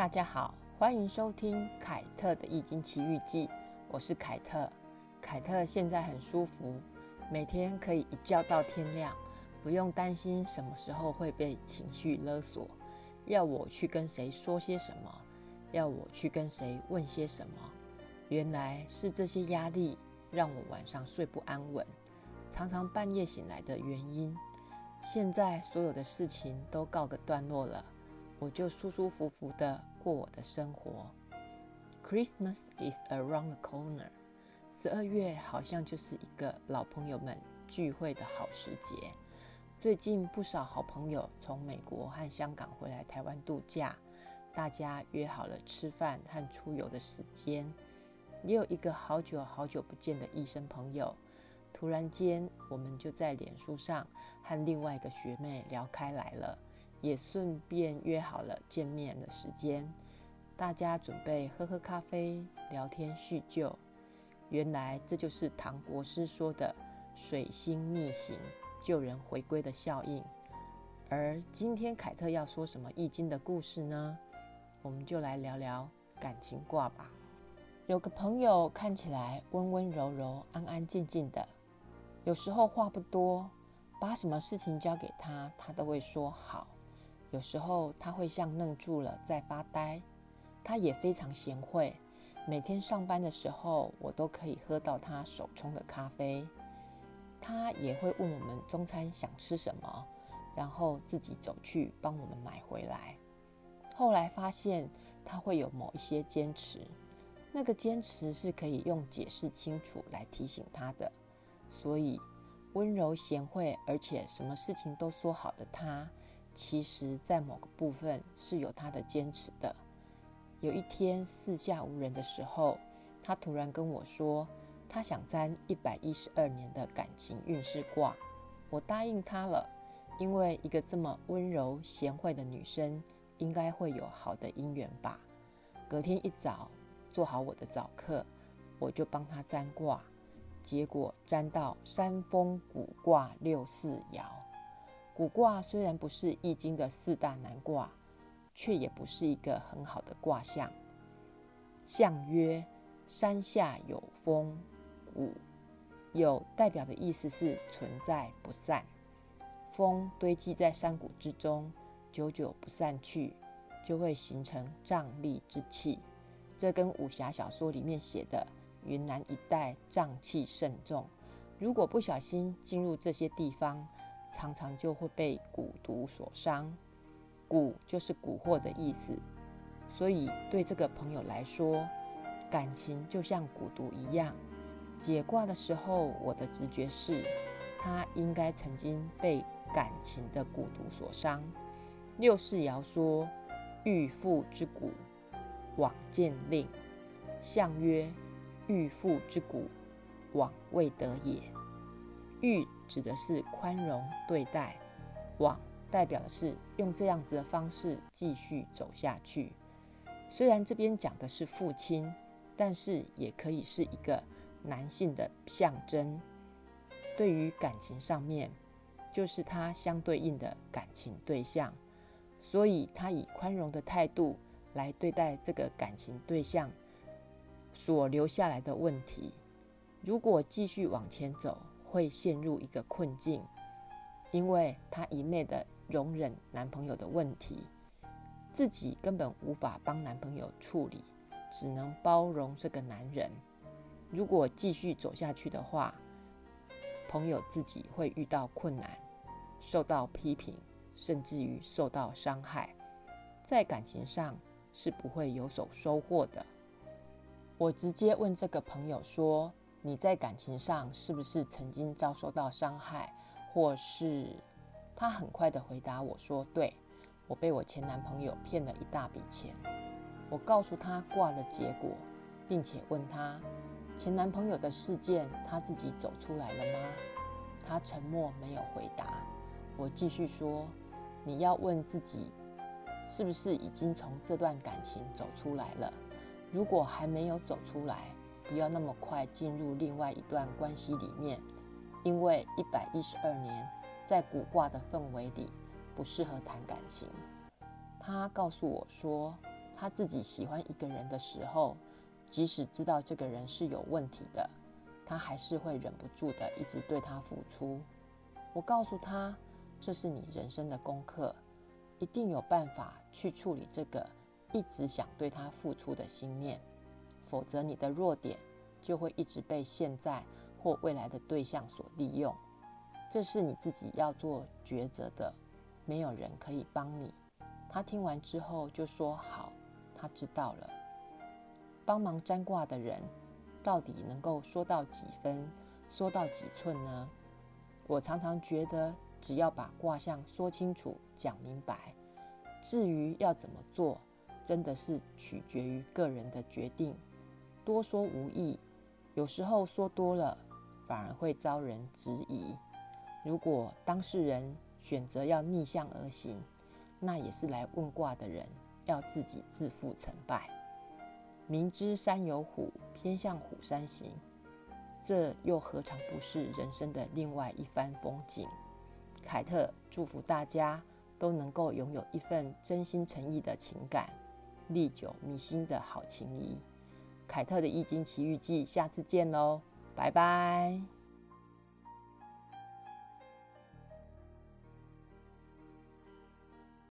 大家好，欢迎收听凯特的《易经奇遇记》，我是凯特。凯特现在很舒服，每天可以一觉到天亮，不用担心什么时候会被情绪勒索，要我去跟谁说些什么，要我去跟谁问些什么。原来是这些压力让我晚上睡不安稳，常常半夜醒来的原因。现在所有的事情都告个段落了。我就舒舒服服的过我的生活。Christmas is around the corner。十二月好像就是一个老朋友们聚会的好时节。最近不少好朋友从美国和香港回来台湾度假，大家约好了吃饭和出游的时间。也有一个好久好久不见的医生朋友，突然间我们就在脸书上和另外一个学妹聊开来了。也顺便约好了见面的时间，大家准备喝喝咖啡、聊天叙旧。原来这就是唐国师说的“水星逆行，救人回归”的效应。而今天凯特要说什么易经的故事呢？我们就来聊聊感情卦吧。有个朋友看起来温温柔柔、安安静静的，有时候话不多，把什么事情交给他，他都会说好。有时候他会像愣住了在发呆，他也非常贤惠。每天上班的时候，我都可以喝到他手冲的咖啡。他也会问我们中餐想吃什么，然后自己走去帮我们买回来。后来发现他会有某一些坚持，那个坚持是可以用解释清楚来提醒他的。所以温柔贤惠，而且什么事情都说好的他。其实，在某个部分是有他的坚持的。有一天四下无人的时候，他突然跟我说，他想占一百一十二年的感情运势卦。我答应他了，因为一个这么温柔贤惠的女生，应该会有好的姻缘吧。隔天一早，做好我的早课，我就帮他占卦。结果占到山峰古卦六四爻。卜卦虽然不是易经的四大难卦，却也不是一个很好的卦象。象曰：山下有风，谷有代表的意思是存在不散。风堆积在山谷之中，久久不散去，就会形成瘴疠之气。这跟武侠小说里面写的云南一带瘴气甚重，如果不小心进入这些地方。常常就会被蛊毒所伤，蛊就是蛊惑的意思，所以对这个朋友来说，感情就像蛊毒一样。解卦的时候，我的直觉是，他应该曾经被感情的蛊毒所伤。六世爻说：“欲父之蛊，往见令。”象曰：“欲父之蛊，往未得也。”欲指的是宽容对待，往代表的是用这样子的方式继续走下去。虽然这边讲的是父亲，但是也可以是一个男性的象征。对于感情上面，就是他相对应的感情对象，所以他以宽容的态度来对待这个感情对象所留下来的问题。如果继续往前走，会陷入一个困境，因为她一昧的容忍男朋友的问题，自己根本无法帮男朋友处理，只能包容这个男人。如果继续走下去的话，朋友自己会遇到困难，受到批评，甚至于受到伤害，在感情上是不会有所收获的。我直接问这个朋友说。你在感情上是不是曾经遭受到伤害，或是他很快的回答我说：“对，我被我前男朋友骗了一大笔钱。”我告诉他挂了结果，并且问他前男朋友的事件他自己走出来了吗？他沉默没有回答。我继续说：“你要问自己，是不是已经从这段感情走出来了？如果还没有走出来。”不要那么快进入另外一段关系里面，因为一百一十二年在古卦的氛围里不适合谈感情。他告诉我说，他自己喜欢一个人的时候，即使知道这个人是有问题的，他还是会忍不住的一直对他付出。我告诉他，这是你人生的功课，一定有办法去处理这个一直想对他付出的心念，否则你的弱点就会一直被现在或未来的对象所利用。这是你自己要做抉择的，没有人可以帮你。他听完之后就说：“好。”他知道了，帮忙占卦的人到底能够说到几分，说到几寸呢？我常常觉得，只要把卦象说清楚、讲明白，至于要怎么做，真的是取决于个人的决定。多说无益，有时候说多了反而会遭人质疑。如果当事人选择要逆向而行，那也是来问卦的人。要自己自负成败，明知山有虎，偏向虎山行，这又何尝不是人生的另外一番风景？凯特祝福大家都能够拥有一份真心诚意的情感，历久弥新的好情谊。凯特的易经奇遇记，下次见喽，拜拜。